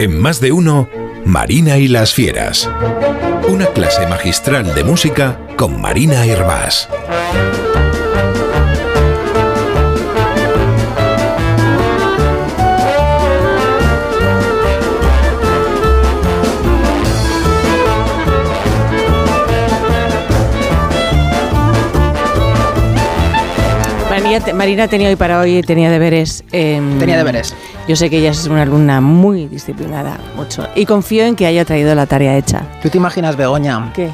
En más de uno, Marina y las Fieras. Una clase magistral de música con Marina Hervás. Marina tenía hoy para hoy, tenía deberes. Tenía deberes. Yo sé que ella es una alumna muy disciplinada, mucho. Y confío en que haya traído la tarea hecha. ¿Tú te imaginas, Begoña? ¿Qué?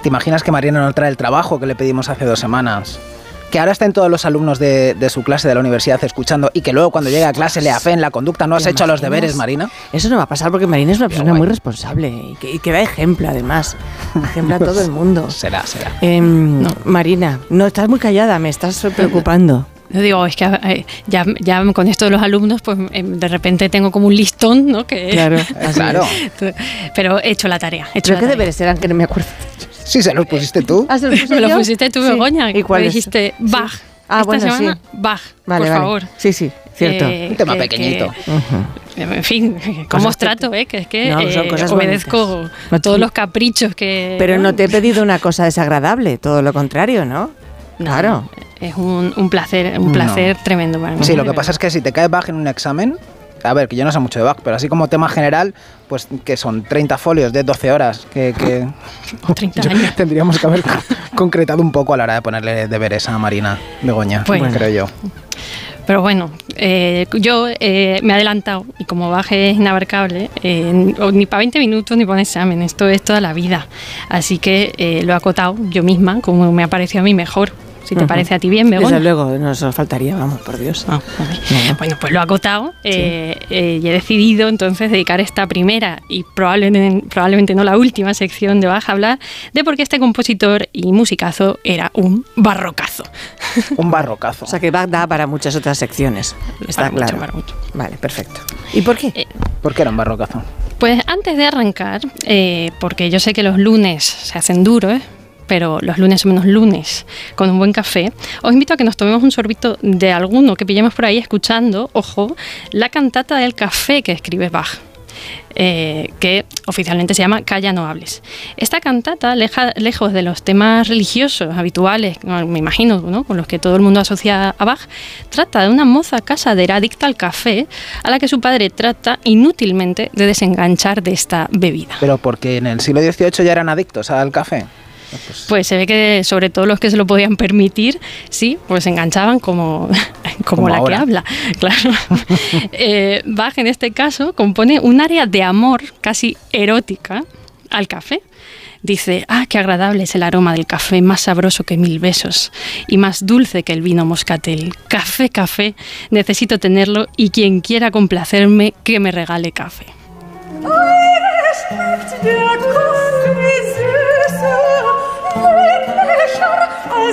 ¿Te imaginas que Marina no trae el trabajo que le pedimos hace dos semanas? que ahora estén todos los alumnos de, su clase de la universidad escuchando y que luego cuando llegue a clase le en la conducta. ¿No has hecho los deberes, Marina? Eso no va a pasar porque Marina es una persona muy responsable y que, da ejemplo, además. Ejemplo a todo el mundo. será, será. Em, Marina, no, estás muy callada, me estás preocupando. Yo digo, es que eh, ya, ya con esto de los alumnos, pues em, de repente tengo como un listón, ¿no? Que, claro, claro. Pero he hecho la tarea. He hecho ¿Pero qué deberes eran que no me acuerdo? Sí, se los pusiste tú. Ah, ¿se los Me los pusiste tú, Begoña. ¿Y cuál dijiste, Bach. Ah, Esta bueno, semana, sí. Bach, vale, por vale. favor. Sí, sí, cierto. Eh, un tema pequeñito. En fin, ¿cómo os trato? Eh? Que es que no, son eh, cosas obedezco a todos los caprichos que... Pero no te he pedido una cosa desagradable, todo lo contrario, ¿no? Claro. Es un, un placer, un placer tremendo para mí. Sí, lo que pasa es que si te cae Bach en un examen, a ver, que yo no sé mucho de Bach, pero así como tema general, pues que son 30 folios de 12 horas, que, que 30 años. tendríamos que haber concretado un poco a la hora de ponerle deberes a Marina Begoña, Pues- creo yo. Pero bueno, eh, yo eh, me he adelantado y como baje es inabarcable, eh, ni para 20 minutos ni para un examen, esto es toda la vida. Así que eh, lo he acotado yo misma, como me ha parecido a mí mejor. Si te Ujú. parece a ti bien, Begoña. Desde luego, no nos faltaría, vamos, por Dios. Ah, vale. No. Bueno, pues lo he acotado eh, eh, y he decidido entonces dedicar esta primera y probablemente, probablemente no la última sección de Baja a hablar de por qué este compositor y musicazo era un barrocazo. Un barrocazo. O sea que Bach da para muchas otras secciones. Está Para mucho, claro. para mucho. Vale, perfecto. ¿Y por qué? Eh, ¿Por qué era un barrocazo? Pues antes de arrancar, eh, porque yo sé que los lunes se hacen duros, pero los lunes son menos lunes, con un buen café, os invito a que nos tomemos un sorbito de alguno que pillemos por ahí escuchando, ojo, la cantata del café que escribe Bach. eh, que oficialmente se llama Calla no hables. Esta cantata, lejos de los temas religiosos habituales, me imagino, ¿no? con los que todo el mundo asocia a Bach, trata de una moza casadera adicta al café, a la que su padre trata inútilmente de desenganchar de esta bebida. Pero porque en el siglo XVIII ya eran adictos al café. Pues, Pues se ve que sobre todo los que se lo podían permitir, sí, pues se enganchaban como, como, Como la ahora. que habla, claro. eh, Bach en este caso compone un área de amor casi erótica al café. Dice, ah, qué agradable es el aroma del café, más sabroso que mil besos y más dulce que el vino moscatel. Café, café, necesito tenerlo y quien quiera complacerme, que me regale café.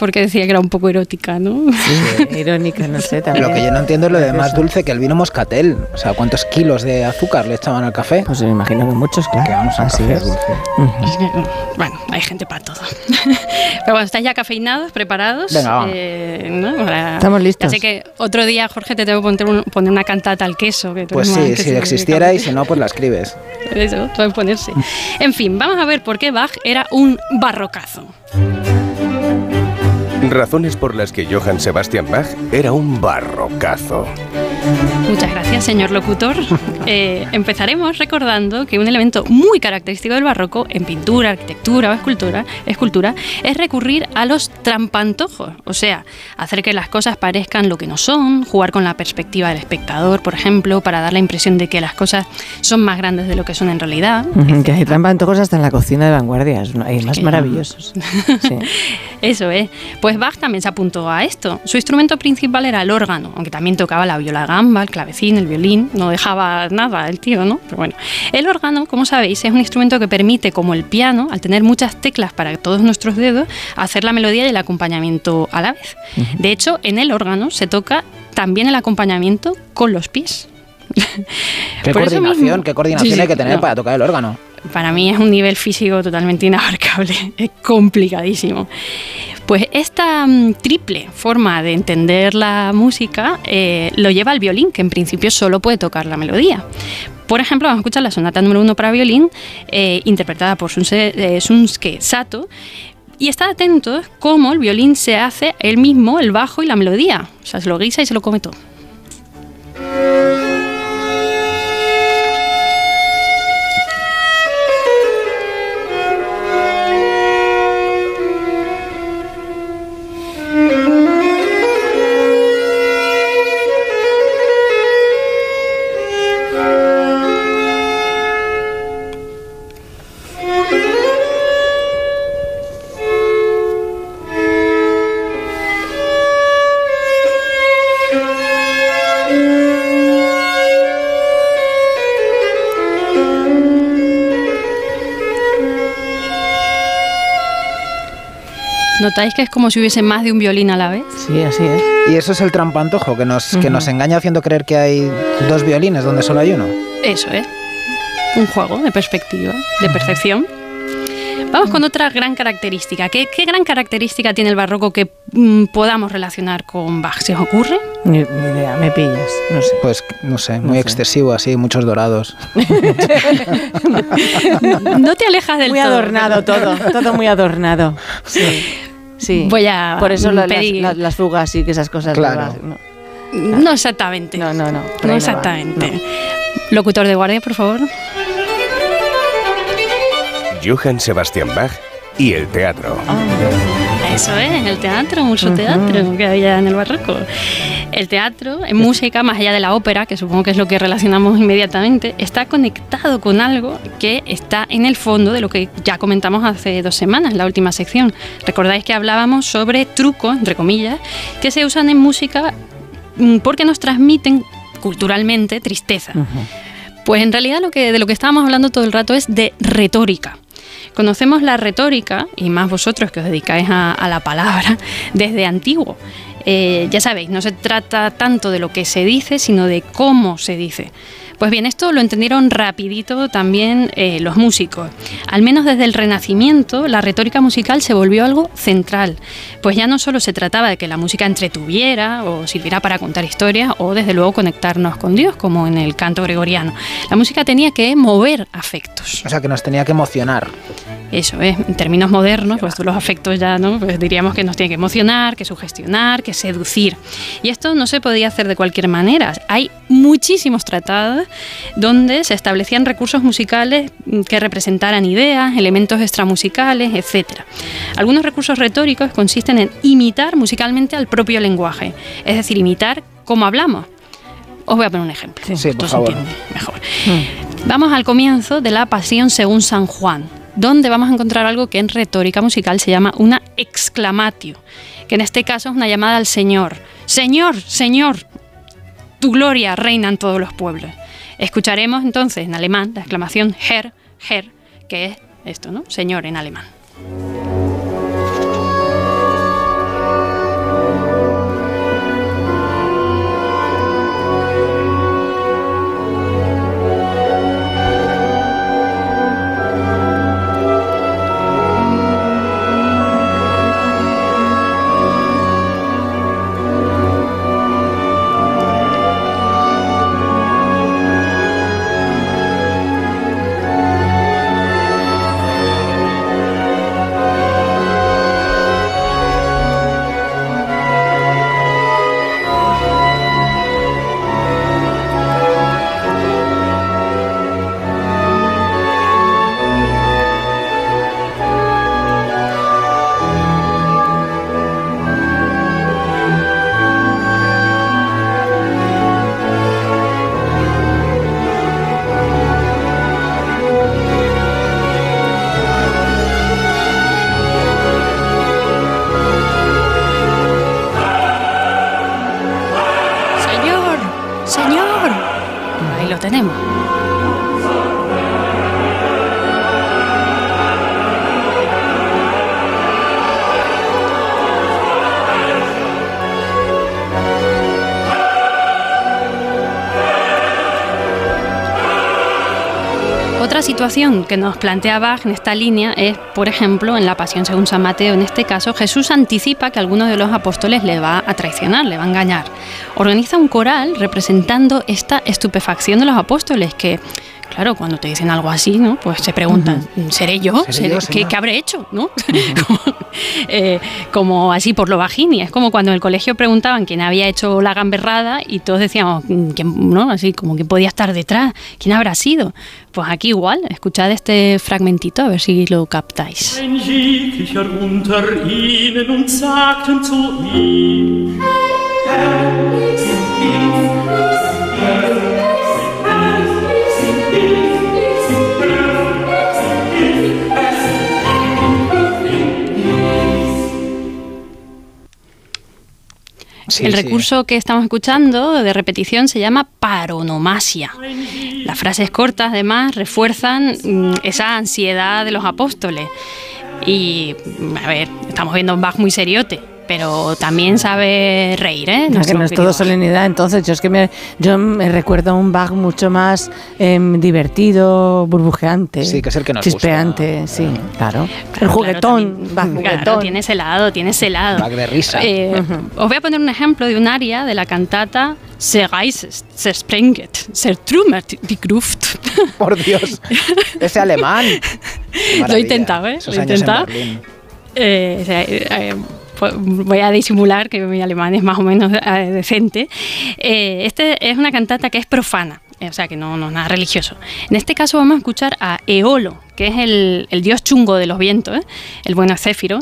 ¿Veis por qué decía que era un poco erótica, no? Irónica, no sé, también. Lo que yo no entiendo es lo de más dulce que el vino moscatel. O sea, ¿cuántos kilos de azúcar le echaban al café? Pues me imagino que muchos, claro. Que vamos, un Así café es. dulce. Bueno, hay gente para todo. Pero bueno, ¿estáis ya cafeinados, preparados? Venga, va. Eh, ¿no? Para- Estamos listos. Ya sé que otro día, Jorge, te tengo que poner, un- poner una cantata al queso. Que tú Pues sí, que si existiera y si no, pues la escribes. Eso, puede ponerse. En fin, vamos a ver por qué Bach era un barrocazo. Razones por las que Johann Sebastian Bach era un barrocazo. Muchas gracias, señor locutor. Eh, empezaremos recordando que un elemento muy característico del barroco en pintura, arquitectura o escultura, escultura es recurrir a los trampantojos, o sea, hacer que las cosas parezcan lo que no son, jugar con la perspectiva del espectador, por ejemplo, para dar la impresión de que las cosas son más grandes de lo que son en realidad. Que hay trampa antojos hasta en la cocina de vanguardias. ¿no? Hay más maravillosos. Sí. Eso es. Pues Bach también se apuntó a esto. Su instrumento principal era el órgano, aunque también tocaba la viola gamba, el clavecín, el violín, no dejaba nada el tío, ¿no? Pero bueno, el órgano, como sabéis, es un instrumento que permite, como el piano, al tener muchas teclas para todos nuestros dedos, hacer la melodía y el acompañamiento a la vez. De hecho, en el órgano se toca también el acompañamiento con los pies. ¿Qué Por coordinación, qué coordinación Sí, sí, hay que tener no. para tocar el órgano? para mí es un nivel físico totalmente inabarcable, es complicadísimo. Pues esta mm, triple forma de entender la música eh, lo lleva al violín, que en principio solo puede tocar la melodía. Por ejemplo, vamos a escuchar la sonata número uno para violín, eh, interpretada por Sunse- eh, Sunsuke Sato. Y está atento cómo el violín se hace él mismo, el bajo y la melodía. O sea, se lo guisa y se lo come todo. ¿Notáis que es como si hubiese más de un violín a la vez? Sí, así es. Y eso es el trampantojo, que nos, que nos engaña haciendo creer que hay dos violines donde solo hay uno. Eso es. Un juego de perspectiva, de percepción. Vamos con otra gran característica. ¿Qué, qué gran característica tiene el barroco que mm, podamos relacionar con Bach? ¿Se os ocurre? Ni, ni idea, me pillas. No sé. Pues, no sé, muy sé. excesivo así, muchos dorados. No te alejas del Muy todo. adornado todo, todo muy adornado. Sí. Sí. Voy a Por eso las, pedir- las- las fugas y que esas cosas. Claro. No, No exactamente. no, no. No, No exactamente. Locutor de guardia, por favor. Johann Sebastian Bach y el teatro. Eso es, el teatro, mucho teatro que había en el barroco. El teatro, en música, más allá de la ópera, que supongo que es lo que relacionamos inmediatamente, está conectado con algo que está en el fondo de lo que ya comentamos hace dos semanas, la última sección. Recordáis que hablábamos sobre trucos, entre comillas, que se usan en música mm, porque nos transmiten culturalmente tristeza. Pues en realidad lo que, de lo que estábamos hablando todo el rato es de retórica. Conocemos la retórica, y más vosotros que os dedicáis a, la palabra, desde antiguo. Eh, ya sabéis, no se trata tanto de lo que se dice, sino de cómo se dice. Pues bien, esto lo entendieron rapidito también eh, los músicos. Al menos desde el Renacimiento, la retórica musical se volvió algo central. Pues ya no solo se trataba de que la música entretuviera o sirviera para contar historias o desde luego conectarnos con Dios, como en el canto gregoriano. La música tenía que mover afectos. O sea, que nos tenía que emocionar. Eso es, en términos modernos, pues los afectos ya, ¿no? Pues diríamos que nos tiene que emocionar, que sugestionar, que seducir. Y esto no se podía hacer de cualquier manera. Hay muchísimos tratados donde se establecían recursos musicales mm, que representaran ideas, elementos extramusicales, etc. Algunos recursos retóricos consisten en imitar musicalmente al propio lenguaje, es decir, imitar cómo hablamos. Os voy a poner un ejemplo. Sí, Esto por se favor. entiende mejor. Vamos al comienzo de la Pasión según San Juan, donde vamos a encontrar algo que en retórica musical se llama una exclamatio, que en este caso es una llamada al Señor. Señor, Señor, tu gloria reina en todos los pueblos. Escucharemos entonces en alemán la exclamación Herr, Herr, que es esto, ¿no? Señor en alemán. Situación que nos plantea Bach en esta línea es, por ejemplo, en la Pasión según San Mateo, en este caso, Jesús anticipa que alguno de los apóstoles le va a traicionar, le va a engañar. Organiza un coral representando esta estupefacción de los apóstoles que Claro, cuando te dicen algo así, ¿no? Pues se preguntan, ¿seré yo? ¿Seré ¿Seré- yo, ¿qué, qué habré hecho? ¿no? como, eh, como así por lo bajini. Es como cuando en el colegio preguntaban quién había hecho la gamberrada y todos decíamos, ¿quién, ¿no? Así como que podía estar detrás. ¿Quién habrá sido? Pues aquí igual, escuchad este fragmentito a ver si lo captáis. Sí, el sí. recurso que estamos escuchando de repetición se llama paronomasia. Las frases cortas, además, refuerzan mm, esa ansiedad de los apóstoles. Y, a ver, estamos viendo un Bach muy seriote, pero también sabe reír, ¿eh? Ya que no es todo solemnidad, entonces yo es que me, yo me recuerdo a un Bach mucho más em, divertido, burbujeante, Sí, que es el que nos chispeante, sí, claro. el Claro, juguetón, claro, Bach también. Claro, juguetón. tiene ese lado, tiene ese lado. Bach de risa. Eh, Os voy a poner un ejemplo de un aria de la cantata Se reiset, se sprenget, se trummert die Gruft. Por Dios, ese alemán. Lo he intentado, ¿eh? Esos Lo he intentado. Eh, eh, eh, voy a disimular que mi alemán es más o menos eh, decente. Eh, este es una cantata que es profana, eh, o sea que no, es nada religioso. En este caso vamos a escuchar a Eolo, que es el, dios chungo de los vientos, el bueno Céfiro,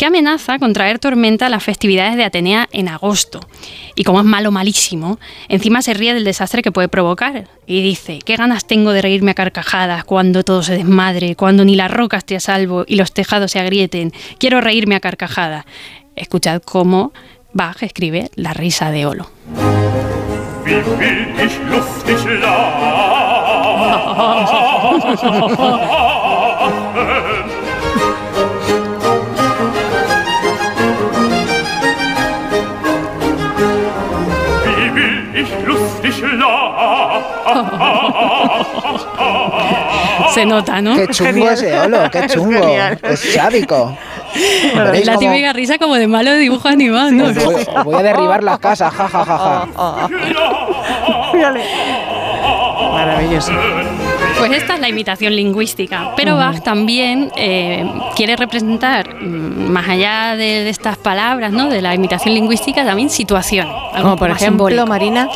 que amenaza con traer tormenta a las festividades de Atenea en agosto. Y como es malo, malísimo, encima se ríe del desastre que puede provocar. Y dice, qué ganas tengo de reírme a carcajadas cuando todo se desmadre, cuando ni las rocas te a salvo y los tejados se agrieten. Quiero reírme a carcajadas. Escuchad cómo Bach escribe la risa de Olo. Se nota, ¿no? Qué chungo Genial. ese Olo, qué chungo. Es sádico. Veréis La típica risa como de malo dibujo animado, ¿no? voy, a derribar las casas, ja, ja, ja, ja. Maravilloso. Pues esta es la imitación lingüística, pero Bach también eh, quiere representar, mm, más allá de, de estas palabras, ¿no? de la imitación lingüística, también situaciones. algo Como por ejemplo, simbólico. Marina,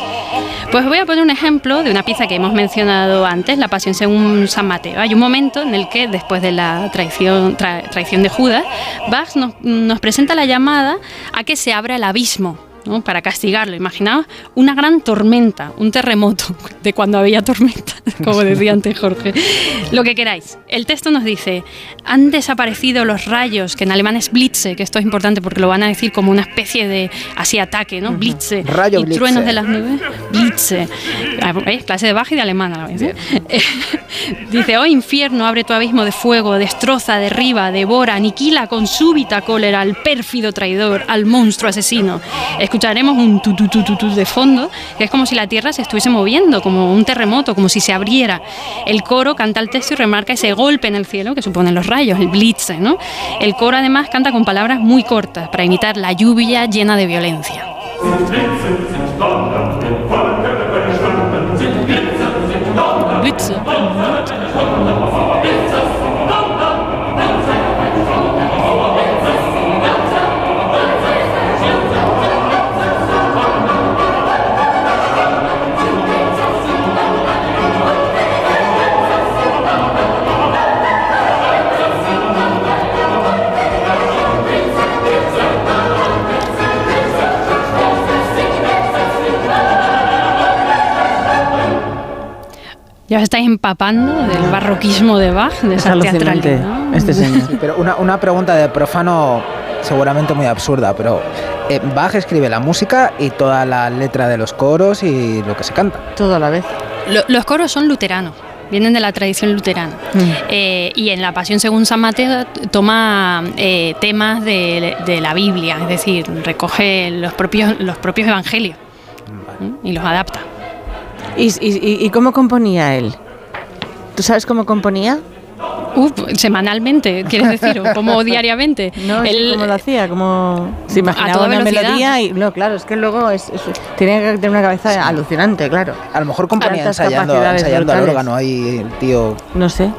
Pues voy a poner un ejemplo de una pieza que hemos mencionado antes, la Pasión según San Mateo. Hay un momento en el que, después de la traición, tra- traición de Judas, Bach nos, nos presenta la llamada a que se abra el abismo. ¿No? para castigarlo, imaginaos una gran tormenta, un terremoto, de cuando había tormenta, como decía antes Jorge. Lo que queráis. El texto nos dice, han desaparecido los rayos, que en alemán es Blitze, que esto es importante porque lo van a decir como una especie de así ataque, ¿no? Blitze. Rayo y Blitze. truenos de las nubes. Blitze. Ah, ¿veis? Clase de baja y de alemán a la vez. ¿eh? Dice, oh infierno, abre tu abismo de fuego, destroza, derriba, devora, aniquila con súbita cólera al pérfido traidor, al monstruo asesino. Escucharemos un tu de fondo, que es como si la tierra se estuviese moviendo, como un terremoto, como si se abriera. El coro canta el texto y remarca ese golpe en el cielo que suponen los rayos, el blitze, ¿no? El coro además canta con palabras muy cortas para imitar la lluvia llena de violencia. Blitze. Empapando del barroquismo de Bach, de es esa teatralidad. este señor. Sí, pero una, una pregunta de profano seguramente muy absurda, pero eh, Bach escribe la música y toda la letra de los coros y lo que se canta. Todo a la vez. Lo- los coros son luteranos, vienen de la tradición luterana. Mm. Eh, y en la Pasión según San Mateo toma eh, temas de, de la Biblia, es decir, recoge los propios, los propios evangelios y los adapta. ¿Y, y, y- y cómo componía él? ¿Tú sabes cómo componía? Uf, semanalmente, ¿quieres decir? ¿O como diariamente? No, sí, Él- ¿cómo lo hacía? Como se a imaginaba toda una velocidad. melodía y no, claro, es que luego es, es- tenía que tener una cabeza alucinante, claro. A lo mejor componía ensayando, ensayando al órgano ahí, el tío. No sé.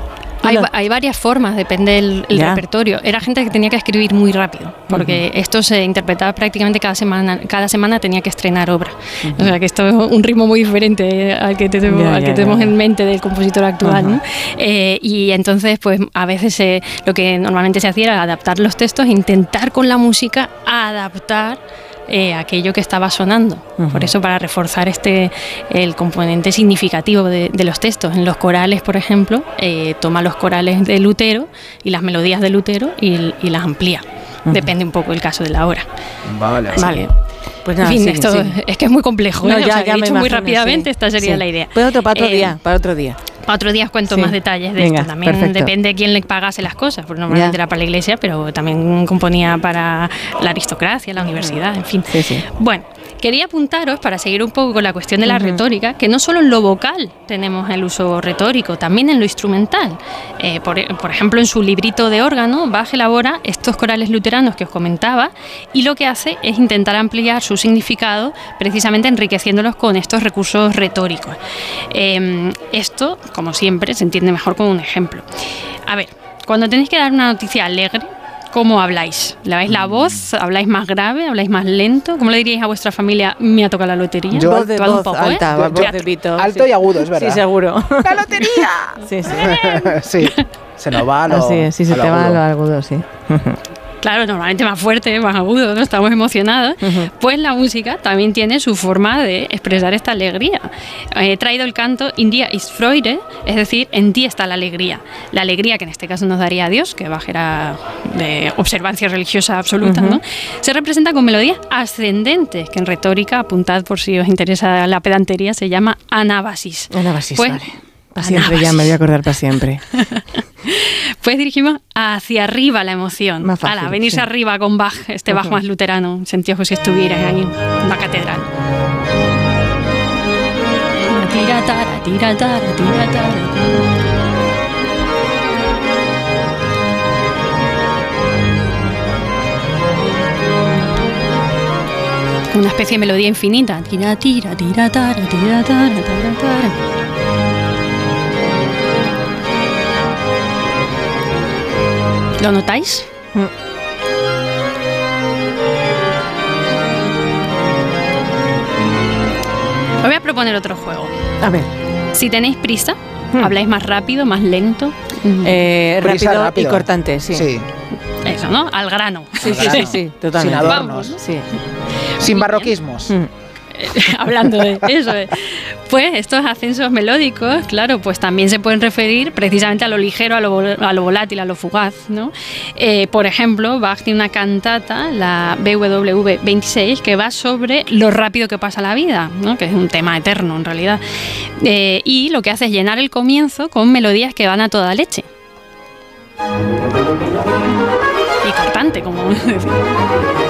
Hay, hay varias formas, depende del el repertorio. Era gente que tenía que escribir muy rápido, porque esto se interpretaba prácticamente cada semana. Cada semana tenía que estrenar obra. O sea que esto es un ritmo muy diferente al que, tenemos, Ya, al que ya, tenemos ya. en mente del compositor actual. ¿no? Eh, y entonces, pues a veces se- lo que normalmente se hacía era adaptar los textos, intentar con la música adaptar eh, aquello que estaba sonando. Por eso, para reforzar este el componente significativo de, de los textos. En los corales, por ejemplo, eh, toma los corales de Lutero y las melodías de Lutero y, y las amplía. Depende un poco del caso de la obra. Vale. Así Vale. Pues en nada, fin, esto es que es muy complejo. No, ¿eh? O sea, me dicho muy rápidamente, sí. esta sería la idea. Pues otro, para otro Eh, día, para otro día. para otro día os cuento más detalles de Venga, esto. También perfecto. depende de quién le pagase las cosas, porque normalmente Ya. era para la iglesia, pero también componía para la aristocracia, la universidad, en fin. Bueno, quería apuntaros, para seguir un poco con la cuestión de la retórica, que no solo en lo vocal tenemos el uso retórico, también en lo instrumental. Eh, por, por ejemplo, en su librito de órgano, Bach elabora estos corales luteranos que os comentaba y lo que hace es intentar ampliar su significado, precisamente enriqueciéndolos con estos recursos retóricos. Eh, esto, como siempre, se entiende mejor con un ejemplo. A ver, cuando tenéis que dar una noticia alegre, ¿Cómo habláis? ¿Leváis la voz? ¿Habláis más grave? ¿Habláis más lento? ¿Cómo le diríais a vuestra familia, me ha tocado la lotería? Yo- voz de Todo un voz poco, ¿eh? alta, voz Teatro. de pito. Alto sí. y agudo, es verdad. Sí, seguro. ¡La lotería! Sí, sí. sí. Se nos va a lo. Así es, sí, se a lo te va a agudo. lo agudo, sí. Claro, normalmente más fuerte, más agudo, ¿no? Estamos emocionados. Pues la música también tiene su forma de expresar esta alegría. He traído el canto In dir ist Freude, es decir, en ti está la alegría. La alegría que en este caso nos daría Dios, que Bach era de observancia religiosa absoluta, ¿no? Se representa con melodías ascendentes, que en retórica, apuntad por si os interesa la pedantería, se llama anábasis. Anábasis, Pues- vale. Para siempre, ya me voy a acordar para siempre. Pues dirigimos hacia arriba la emoción. Más fácil, Ala, venirse sí. arriba con Bach, este Bach más luterano, como si estuvieran ahí en la catedral. Tira, tara, tira, tara, tira, tara. Una especie de melodía infinita. Tira, tira, tira, tara, tira, tara, tara, tara. ¿Lo notáis? Os voy a proponer otro juego. A ver. Si tenéis prisa, Hmm. habláis más rápido, más lento. Eh, Prisa, rápido, y cortante, sí. Sí. Eso, ¿no? Al grano. Sí, sí, sí, totalmente. Sin adornos. Vamos, Sí. Sin barroquismos. Mm. Hablando de eso. eh. Pues estos ascensos melódicos, claro, pues también se pueden referir precisamente a lo ligero, a lo, volátil, a lo fugaz, ¿no? Eh, por ejemplo, Bach tiene una cantata, la BWV 26, que va sobre lo rápido que pasa la vida, ¿no? Que es un tema eterno en realidad. Eh, y lo que hace es llenar el comienzo con melodías que van a toda leche. Y cortante, como.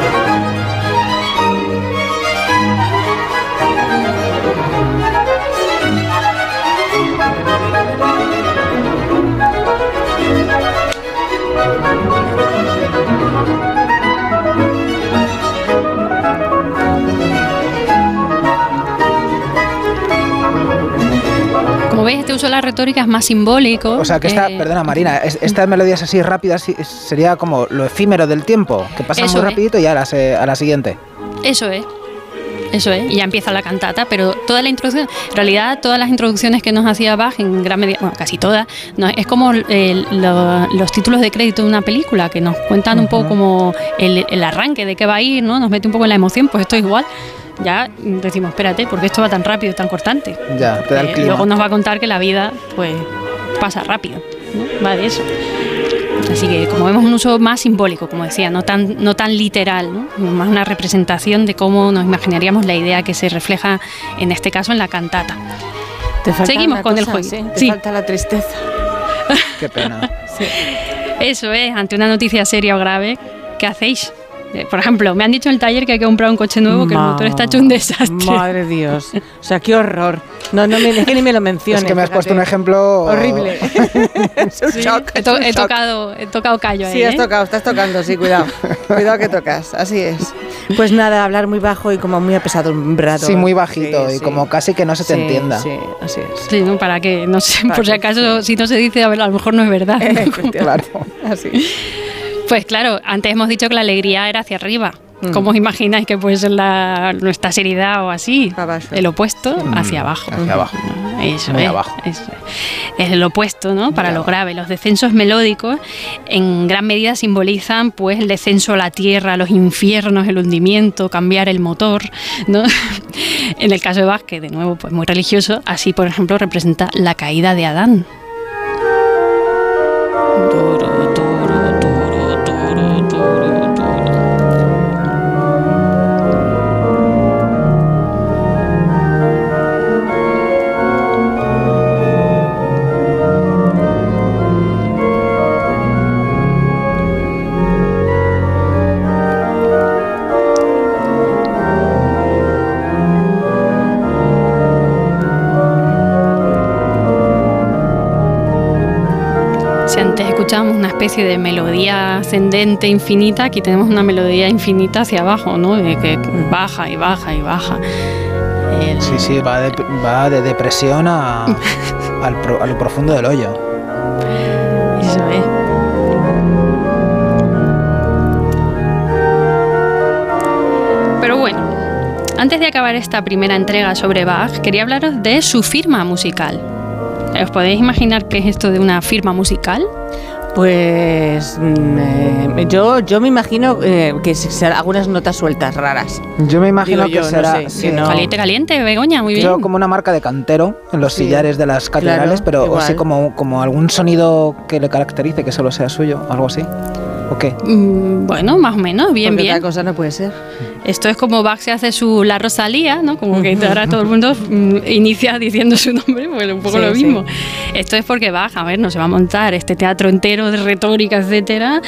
Como veis, este uso de la retórica es más simbólico. O sea, que esta, eh, perdona Marina, es- estas melodías así rápidas sería como lo efímero del tiempo, que pasa muy es. rapidito y a la, se- a la siguiente. Eso es. Eso es, y ya empieza la cantata, pero toda la introducción, en realidad todas las introducciones que nos hacía Bach, en gran medida, bueno, casi todas, no, es como el- lo- los títulos de crédito de una película, que nos cuentan un poco como el, el arranque de qué va a ir, ¿no? Nos mete un poco en la emoción, pues esto es igual. Ya decimos, espérate, porque esto va tan rápido, tan cortante. Ya, te da el clima. luego nos va a contar que la vida, pues, pasa rápido, ¿no? Va de eso. Así que como vemos un uso más simbólico, como decía, no tan, no tan literal, ¿no? más una representación de cómo nos imaginaríamos la idea que se refleja en este caso en la cantata. Te falta Seguimos una con el juego. Sí, te Sí. falta la tristeza. Qué pena. Eso es, ante una noticia seria o grave, ¿qué hacéis? Eh, Por ejemplo, me han dicho en el taller que hay que comprar un coche nuevo, que el motor está hecho un desastre. Madre Dios. O sea, qué horror. No, no, me, es que ni me lo menciones. Es que me has puesto un ejemplo Horrible. es un Sí, shock. he, es to- un he shock. tocado, he tocado callo ahí. Sí, has ¿eh? tocado, estás tocando, sí, cuidado. cuidado que tocas, así es. Pues nada, hablar muy bajo y como muy apesadumbrado. Sí, muy bajito Sí, y sí. como casi que no se te Sí, entienda. Sí, así es. Sí, ¿no? Para que, no sé, Para por si acaso, si no se dice, a ver, a lo mejor no es verdad. ¿no? Claro. Así. Pues claro, antes hemos dicho que la alegría era hacia arriba. Mm. ¿Cómo os imagináis que puede ser la, nuestra seriedad o así? Abajo. El opuesto hacia abajo. Hacia abajo. Eso Muy es, abajo. eso es. Es el opuesto, ¿no? Para lo grave. Los descensos melódicos en gran medida simbolizan pues el descenso a la tierra, los infiernos, el hundimiento, cambiar el motor, ¿no? en el caso de que de nuevo pues muy religioso, así por ejemplo representa la caída de Adán. Turu, especie de melodía ascendente infinita, aquí tenemos una melodía infinita hacia abajo, ¿no? De que baja y baja y baja. El- Sí, sí, va de, va de depresión a, al pro- a lo profundo del hoyo. Eso es. Pero bueno, antes de acabar esta primera entrega sobre Bach, quería hablaros de su firma musical. ¿Os podéis imaginar qué es esto de una firma musical? Pues mm, eh, yo, yo me imagino eh, que serán algunas notas sueltas raras. Yo me imagino Digo yo, que no será sé, sí, que no. Caliente, caliente, Begoña, muy bien. yo como una marca de cantero en los Sí. sillares de las catedrales, Claro, pero o igual. sí como, como algún sonido que le caracterice, que solo sea suyo, algo así. ¿O qué? Mm, Bueno, más o menos, bien, Porque bien. otra cosa no puede ser. Esto es como Bach se hace su La Rosalía, ¿no? Como que ahora todo el mundo mm, inicia diciendo su nombre, pues un poco Sí, lo sí. mismo. Esto es porque Bach, a ver, no se va a montar este teatro entero de retórica, etcétera,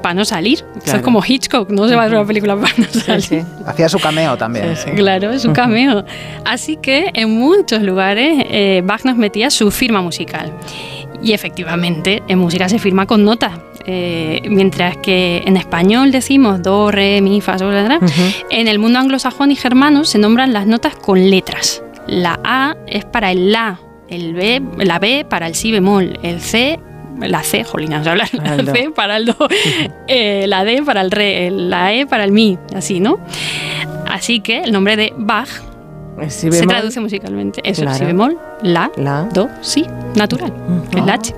para no salir. Esto es Claro. como Hitchcock, no se va a hacer una película para no salir. Sí, sí. Hacía su cameo también. Claro, es un cameo. Así que en muchos lugares eh, Bach nos metía su firma musical. Y efectivamente, en música se firma con notas. Eh, mientras que en español decimos do, re, mi, fa, sol, la, la, en el mundo anglosajón y germano se nombran las notas con letras. La A es para el La, el B, la B para el Si bemol, el C, la C, jolina, no sé hablar, la. C para el Do, eh, la D para el Re, la E para el Mi, así, ¿no? Así que el nombre de Bach Si se traduce musicalmente. Eso, Claro. si bemol, la, La. do, si, natural, que es la H.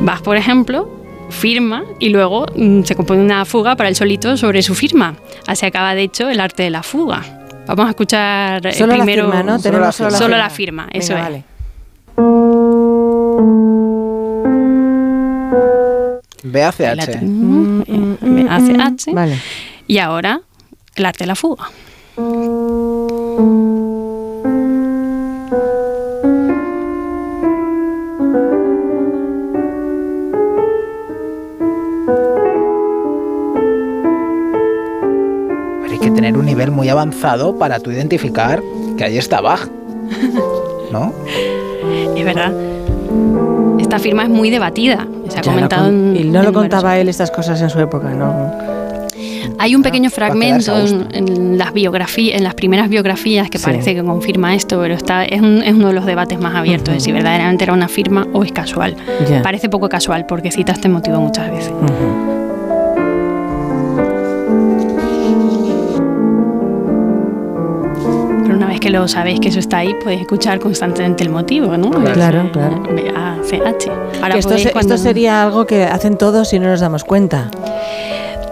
Bach, por ejemplo, firma y luego mm, se compone una fuga para el solito sobre su firma. Así acaba, de hecho, el arte de la fuga. Vamos a escuchar eh, Solo primero la firma, ¿no? Solo la solo la firma. Solo firma. la firma, eso Venga, es. vale. BACH. tenemos. Eh, hace H. Vale. Y ahora, el arte de la fuga. Nivel muy avanzado para tú identificar que ahí está Bach. ¿No? Es verdad. Esta firma es muy debatida. Se ha Ya comentado con- en- y no en lo contaba él estas cosas en su época, ¿no? Hay un pequeño para quedarse fragmento a en, en las biografías, en las primeras biografías que Sí. parece que confirma esto, pero está, es, un- es uno de los debates más abiertos de si verdaderamente era una firma o es casual. Ya. Parece poco casual porque cita este motivo muchas veces. Ujú. Pero que lo sabéis que eso está ahí, podéis escuchar constantemente el motivo, ¿no? Claro, claro. A, C, H. Ahora Que esto, podéis se- cuando- esto sería algo que hacen todos y no nos damos cuenta.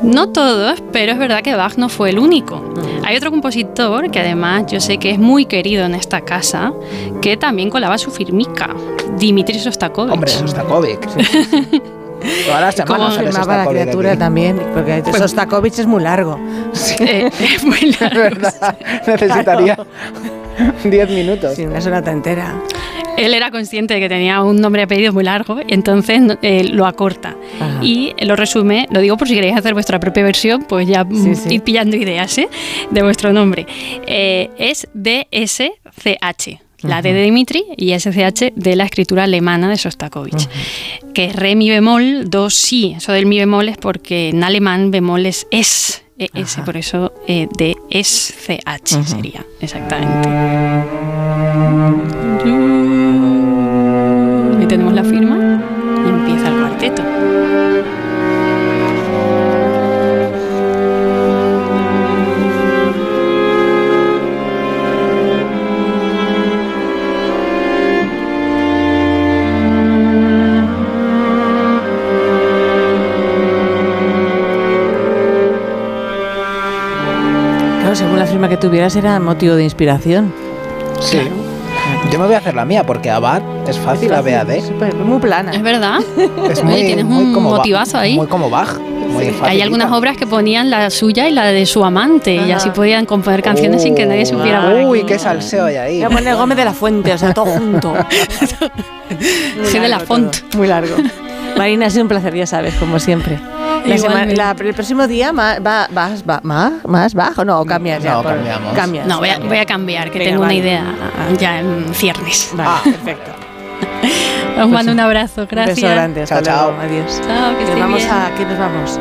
No todos, pero es verdad que Bach no fue el único. Hay otro compositor que además yo sé que es muy querido en esta casa, que también colaba su firmica, Dimitri Sostakovich. Hombre, Sostakovic. Todas las ¿Cómo semanas sale Firmaba la criatura aquí. también, porque Sostakovich es muy largo. Eh, es muy Es largo. verdad, necesitaría 10 minutos. Sí, una sonata entera. él era consciente de que tenía un nombre y apellido muy largo, entonces eh, lo acorta. Ajá. Y lo resume, lo digo por si queréis hacer vuestra propia versión, pues ya mm, Sí, sí. ir pillando ideas ¿eh? de vuestro nombre. Eh, es DSCH. La D de Dimitri y SCH de la escritura alemana de Sostakovich, que es re mi bemol, do si. Eso del mi bemol es porque en alemán bemol es es, ES, por eso eh, de SCH sería, exactamente. Claro, según la firma que tuvieras era motivo de inspiración. Sí. Yo me voy a hacer la mía porque Abad es fácil, ABAD. Súper- Muy plana. Es verdad. Es Oye, muy, tienes muy un como Ba- motivazo ahí. Muy como Bach. Muy Hay algunas obras que ponían la suya y la de su amante y así podían componer canciones sin que nadie supiera. Uy, qué salseo hay ahí. Voy a poner Gómez de la Fuente, o sea, todo junto. Muy G de la Font. todo, Muy largo. Marina, ha sido un placer, ya sabes, como siempre. La semana- Igualmente. la- el próximo día ma- va, vas va- más, más bajo, no, o cambias ya. No, por- cambiamos. Cambias. No, voy a, voy a cambiar, que Venga, tengo vale. una idea ya en ciernes. Vale, perfecto. Os mando un abrazo, gracias. Un beso grande, hasta Chao, luego, chao. Adiós. Chao, que Nos vamos bien. a, ¿qué nos vamos?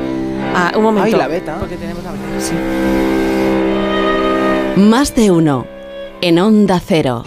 A, un momento. Ay, la beta. Porque tenemos la beta, sí. Más de uno. En Onda Cero.